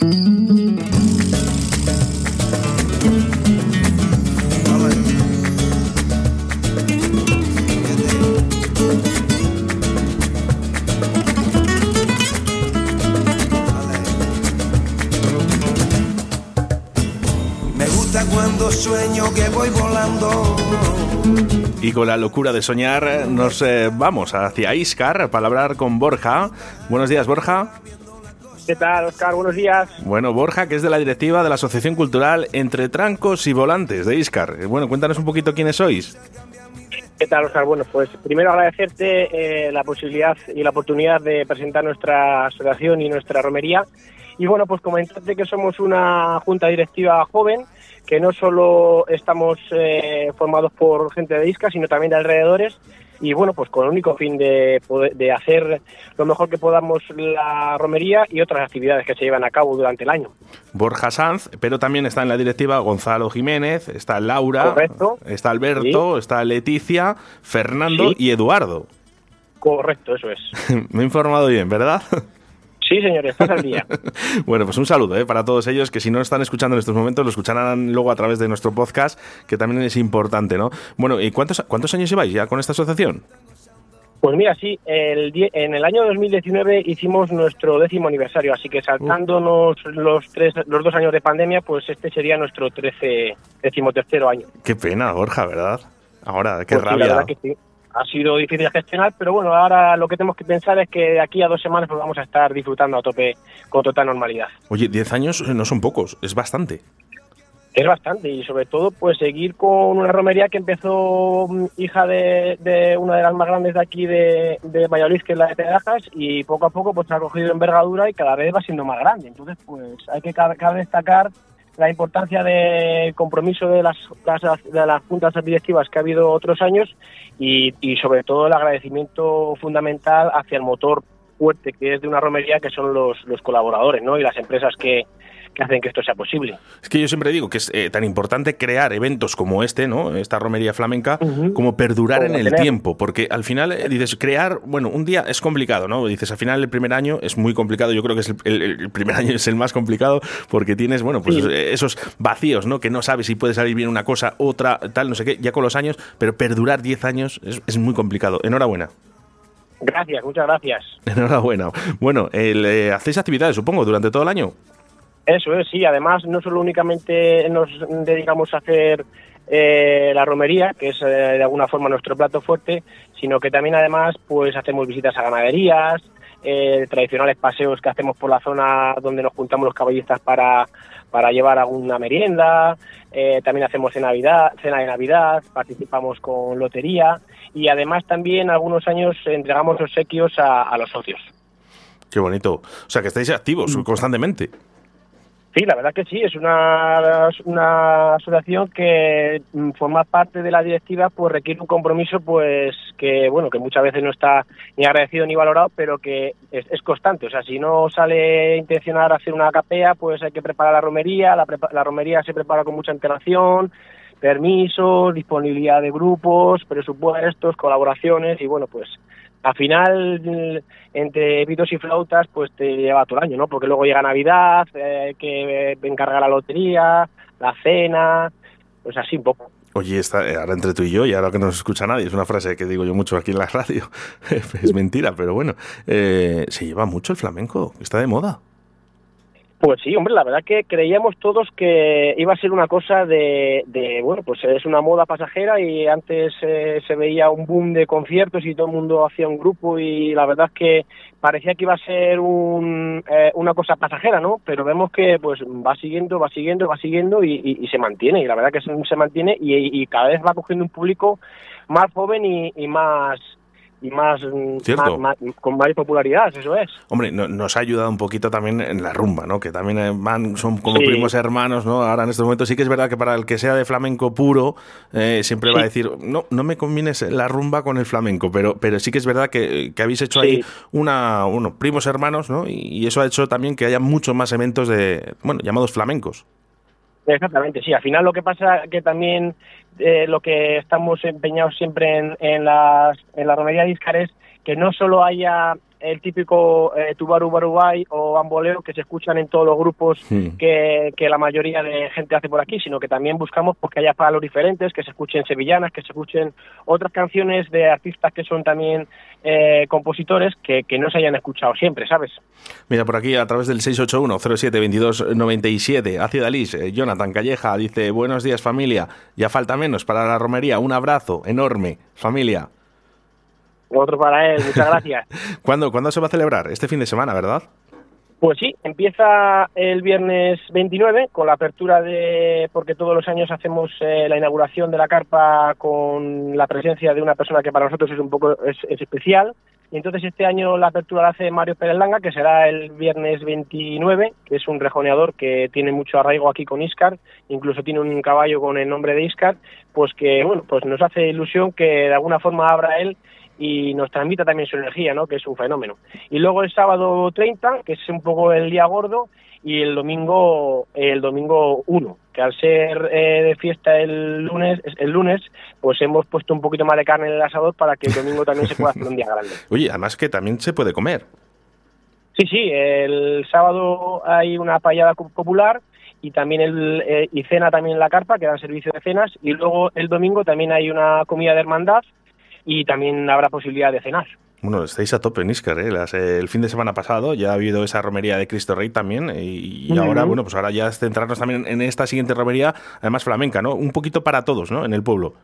Me gusta cuando sueño que voy volando. Y con la locura de soñar nos eh, vamos hacia Iscar para hablar con Borja. Buenos días, Borja. ¿Qué tal, Oscar? Buenos días. Bueno, Borja, que es de la directiva de la Asociación Cultural Entre Trancos y Volantes de Iscar. Bueno, cuéntanos un poquito quiénes sois. ¿Qué tal, Oscar? Bueno, pues primero agradecerte eh, la posibilidad y la oportunidad de presentar nuestra asociación y nuestra romería. Y bueno, pues comentarte que somos una junta directiva joven, que no solo estamos eh, formados por gente de Iscar, sino también de alrededores. Y bueno, pues con el único fin de, de hacer lo mejor que podamos la romería y otras actividades que se llevan a cabo durante el año. Borja Sanz, pero también está en la directiva Gonzalo Jiménez, está Laura, Correcto. está Alberto, está Leticia, Fernando Sí. y Eduardo. Correcto, eso es. Me he informado bien, ¿verdad? Sí, señores, estás al día. Bueno, pues un saludo ¿eh? para todos ellos que si no están escuchando en estos momentos lo escucharán luego a través de nuestro podcast, que también es importante, ¿no? Bueno, ¿y cuántos, cuántos años lleváis ya con esta asociación? Pues mira, sí, el die- en el año 2019 hicimos nuestro décimo aniversario, así que saltándonos los, tres, los dos años de pandemia, pues este sería nuestro trece, décimo tercero año. Qué pena, Borja, ¿verdad? Ahora, qué Pues sí, la rabia. verdad que sí. Ha sido difícil de gestionar, pero bueno, ahora lo que tenemos que pensar es que de aquí a dos semanas pues vamos a estar disfrutando a tope con total normalidad. Oye, 10 años eh, no son pocos, es bastante. Es bastante y sobre todo pues seguir con una romería que empezó mm, hija de, de una de las más grandes de aquí de, de Valladolid, que es la de Pedrajas, y poco a poco pues ha cogido envergadura y cada vez va siendo más grande. Entonces pues hay que ca- cabe destacar la importancia del compromiso de las, de las juntas directivas que ha habido otros años y, y sobre todo el agradecimiento fundamental hacia el motor fuerte que es de una romería que son los, los colaboradores ¿no? y las empresas que, que hacen que esto sea posible. Es que yo siempre digo que es eh, tan importante crear eventos como este, ¿no? Esta romería flamenca, como perdurar Como en el tiempo, porque al final eh, dices, crear, bueno, un día es complicado, ¿no? Dices, al final el primer año es muy complicado, yo creo que es el, el- el primer año es el más complicado porque tienes, bueno, pues Sí. eh, esos vacíos, ¿no? Que no sabes si puede salir bien una cosa, otra, tal, no sé qué, ya con los años, pero perdurar 10 años es, es muy complicado. Enhorabuena. Gracias, muchas gracias. Enhorabuena. Bueno, el, eh, hacéis actividades, supongo, durante todo el año. Eso es, sí. Además, no solo únicamente nos dedicamos a hacer eh, la romería, que es eh, de alguna forma nuestro plato fuerte, sino que también además pues hacemos visitas a ganaderías, eh, tradicionales paseos que hacemos por la zona donde nos juntamos los caballistas para, para llevar alguna merienda, eh, también hacemos cena, Navidad, cena de Navidad, participamos con lotería y además también algunos años entregamos obsequios a, a los socios. Qué bonito. O sea, que estáis activos constantemente. Sí, la verdad que sí, es una, una asociación que mm, formar parte de la directiva pues requiere un compromiso pues que bueno que muchas veces no está ni agradecido ni valorado pero que es, es constante. O sea si no sale intencionar hacer una capea pues hay que preparar la romería la, prepa- la romería se prepara con mucha antelación permisos disponibilidad de grupos presupuestos colaboraciones y bueno pues al final entre pitos y flautas pues te lleva todo el año, ¿no? Porque luego llega Navidad, eh, que eh, encargar la lotería, la cena, pues así un poco. Oye, está, eh, ahora entre tú y yo, y ahora que no nos escucha nadie, es una frase que digo yo mucho aquí en la radio, es mentira, pero bueno, eh, se lleva mucho el flamenco, está de moda. Pues sí, hombre, la verdad que creíamos todos que iba a ser una cosa de, de bueno, pues es una moda pasajera y antes eh, se veía un boom de conciertos y todo el mundo hacía un grupo y la verdad es que parecía que iba a ser un, eh, una cosa pasajera, ¿no? Pero vemos que pues va siguiendo, va siguiendo, va siguiendo y, y- se mantiene y la verdad que se, mantiene y, y cada vez va cogiendo un público más joven y, más más, más- más- con mayor popularidad, eso es. Hombre, no- nos ha ayudado un poquito también en la rumba, ¿no? Que también eh, van, son como Sí. primos hermanos, ¿no? Ahora en estos momentos sí que es verdad que para el que sea de flamenco puro, eh, siempre va a decir, no, no me combines la rumba con el flamenco, pero, pero sí que es verdad que, que habéis hecho Sí. ahí una, uno, primos hermanos, ¿no? Y, y eso ha hecho también que haya muchos más eventos de, bueno, llamados flamencos. Exactamente, sí. Al final lo que pasa que también eh, lo que estamos empeñados siempre en, en, las, en la romería de Iscar es que no solo haya el típico eh, tubaru barubay o bamboleo que se escuchan en todos los grupos que, que la mayoría de gente hace por aquí, sino que también buscamos pues, que haya palos diferentes, que se escuchen sevillanas, que se escuchen otras canciones de artistas que son también eh, compositores que, que no se hayan escuchado siempre, ¿sabes? Mira, por aquí a través del 681-07-2297, Hacia Dalís, eh, Jonathan Calleja dice, buenos días familia, ya falta menos para la romería, un abrazo enorme, familia. Otro para él, muchas gracias. ¿Cuándo, ¿Cuándo se va a celebrar? Este fin de semana, ¿verdad? Pues sí, empieza el viernes 29 con la apertura de, porque todos los años hacemos eh, la inauguración de la carpa con la presencia de una persona que para nosotros es un poco es, es especial. Y entonces este año la apertura la hace Mario Pérez Langa, que será el viernes 29, que es un rejoneador que tiene mucho arraigo aquí con Iscar, incluso tiene un caballo con el nombre de Iscar, pues que bueno, pues nos hace ilusión que de alguna forma abra él y nos transmita también su energía, ¿no? que es un fenómeno. Y luego el sábado 30, que es un poco el día gordo, y el domingo el domingo 1, que al ser eh, de fiesta el lunes, el lunes, pues hemos puesto un poquito más de carne en el asador para que el domingo también se pueda hacer un día grande. Oye, además que también se puede comer. Sí, sí, el sábado hay una payada popular y también el eh, y cena también en la carpa, que dan servicio de cenas, y luego el domingo también hay una comida de hermandad y también habrá posibilidad de cenar. Bueno, estáis a tope en Iscar, ¿eh? Las, eh, el fin de semana pasado ya ha habido esa romería de Cristo Rey también y, ahora, bueno, pues ahora ya es centrarnos también en esta siguiente romería, además flamenca, ¿no? Un poquito para todos, ¿no? En el pueblo.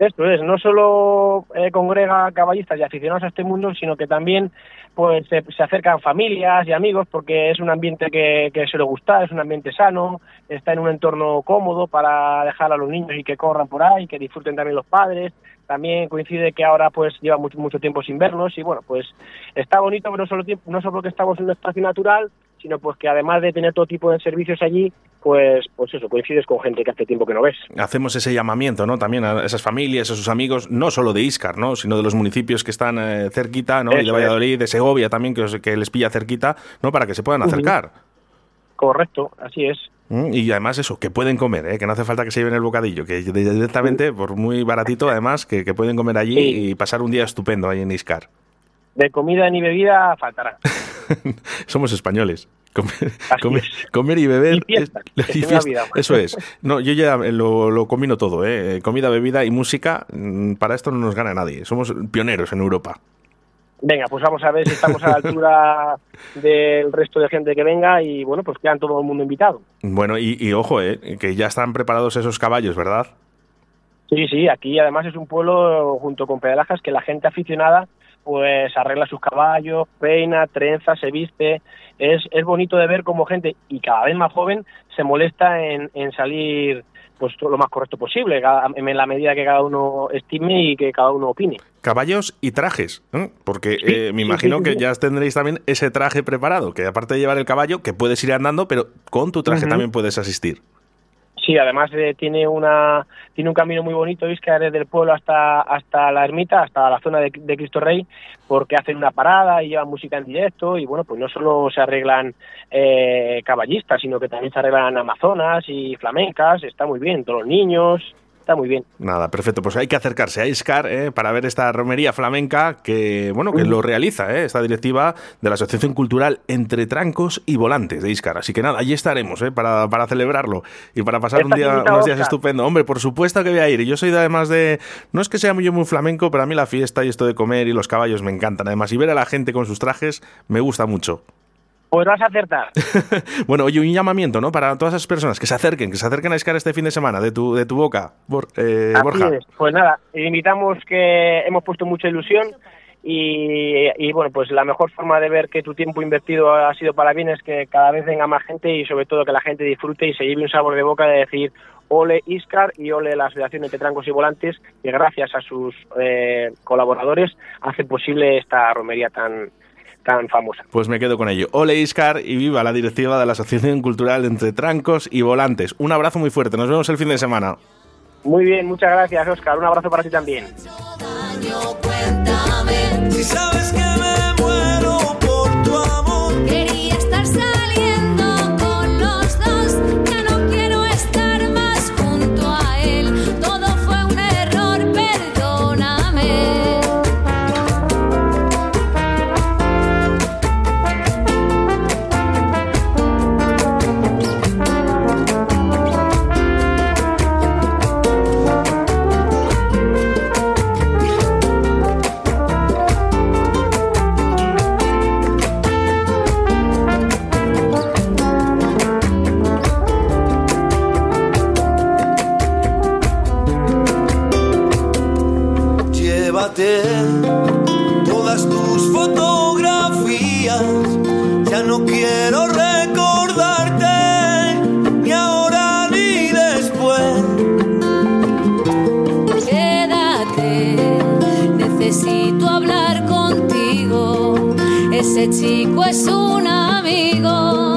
Esto es, no solo eh, congrega caballistas y aficionados a este mundo, sino que también pues se, acercan familias y amigos porque es un ambiente que, que suele gustar, es un ambiente sano, está en un entorno cómodo para dejar a los niños y que corran por ahí, que disfruten también los padres. También coincide que ahora pues lleva mucho, mucho tiempo sin vernos y bueno, pues está bonito, pero no solo, no solo estamos en un espacio natural, sino pues que además de tener todo tipo de servicios allí, pues pues eso, coincides con gente que hace tiempo que no ves. Hacemos ese llamamiento, ¿no? También a esas familias, a sus amigos, no solo de Iscar, ¿no? Sino de los municipios que están eh, cerquita, ¿no? y de es. Valladolid, de Segovia también, que, os- que les pilla cerquita, ¿no? Para que se puedan acercar. Correcto, así es. Mm, Y además eso, que pueden comer, ¿eh? que no hace falta que se lleven el bocadillo, que directamente, por muy baratito, además, que, que pueden comer allí Sí. y pasar un día estupendo ahí en Iscar. De comida ni bebida faltará. Somos españoles. Comer, comer- comer y beber. Y fiesta, es- que y fiesta, olvidado. Eso es. No, yo ya lo, lo combino todo, ¿eh? Comida, bebida y música. mm, Para esto no nos gana nadie. Somos pioneros en Europa. Venga, pues vamos a ver si estamos a la altura del resto de gente que venga y bueno, pues quedan todo el mundo invitado. Bueno, y, y ojo, ¿eh? que ya están preparados esos caballos, ¿verdad? Sí, sí, aquí además es un pueblo junto con Pedalajas que la gente aficionada pues arregla sus caballos, peina, trenza, se viste. Es, es bonito de ver cómo gente, y cada vez más joven, se molesta en, en salir pues lo más correcto posible, en la medida que cada uno estime y que cada uno opine. Caballos y trajes, ¿eh? porque Sí, eh, me imagino sí, sí, que ya tendréis también ese traje preparado, que aparte de llevar el caballo, que puedes ir andando, pero con tu traje también puedes asistir. Sí, además eh, tiene una tiene un camino muy bonito, Isca, desde el pueblo hasta hasta la ermita, hasta la zona de, de Cristo Rey, porque hacen una parada y llevan música en directo y bueno, pues no solo se arreglan eh, caballistas, sino que también se arreglan amazonas y flamencas, está muy bien, todos los niños, está muy bien. Nada, perfecto. Pues hay que acercarse a Iscar ¿eh? para ver esta romería flamenca que, bueno, que lo realiza ¿eh? esta directiva de la Asociación Cultural Entre Trancos y Volantes de Iscar. Así que nada, allí estaremos ¿eh? para, para celebrarlo y para pasar un día, unos días estupendo. Hombre, por supuesto que voy a ir. Y Yo soy de, además de... No es que sea muy, yo muy flamenco, pero a mí la fiesta y esto de comer y los caballos me encantan. Además, y ver a la gente con sus trajes me gusta mucho. Pues vas a acertar. Bueno, oye, un llamamiento, ¿no? Para todas esas personas que se acerquen, que se acerquen a Iscar este fin de semana, de tu, de tu boca, Bor- eh, Así Borja. es. Pues nada, invitamos que hemos puesto mucha ilusión y, y, bueno, pues la mejor forma de ver que tu tiempo invertido ha sido para bien es que cada vez venga más gente y sobre todo que la gente disfrute y se lleve un sabor de boca de decir ole Iscar y ole la Asociación entre Trancos y Volantes que gracias a sus eh, colaboradores hace posible esta romería tan tan famosa. Pues me quedo con ello. Ole Iscar y viva la directiva de la Asociación Cultural Entre Trancos y Volantes. Un abrazo muy fuerte. Nos vemos el fin de semana. Muy bien, muchas gracias Oscar, un abrazo para ti también. Quiero recordarte, ni ahora ni después. Quédate, necesito hablar contigo. Ese chico es un amigo.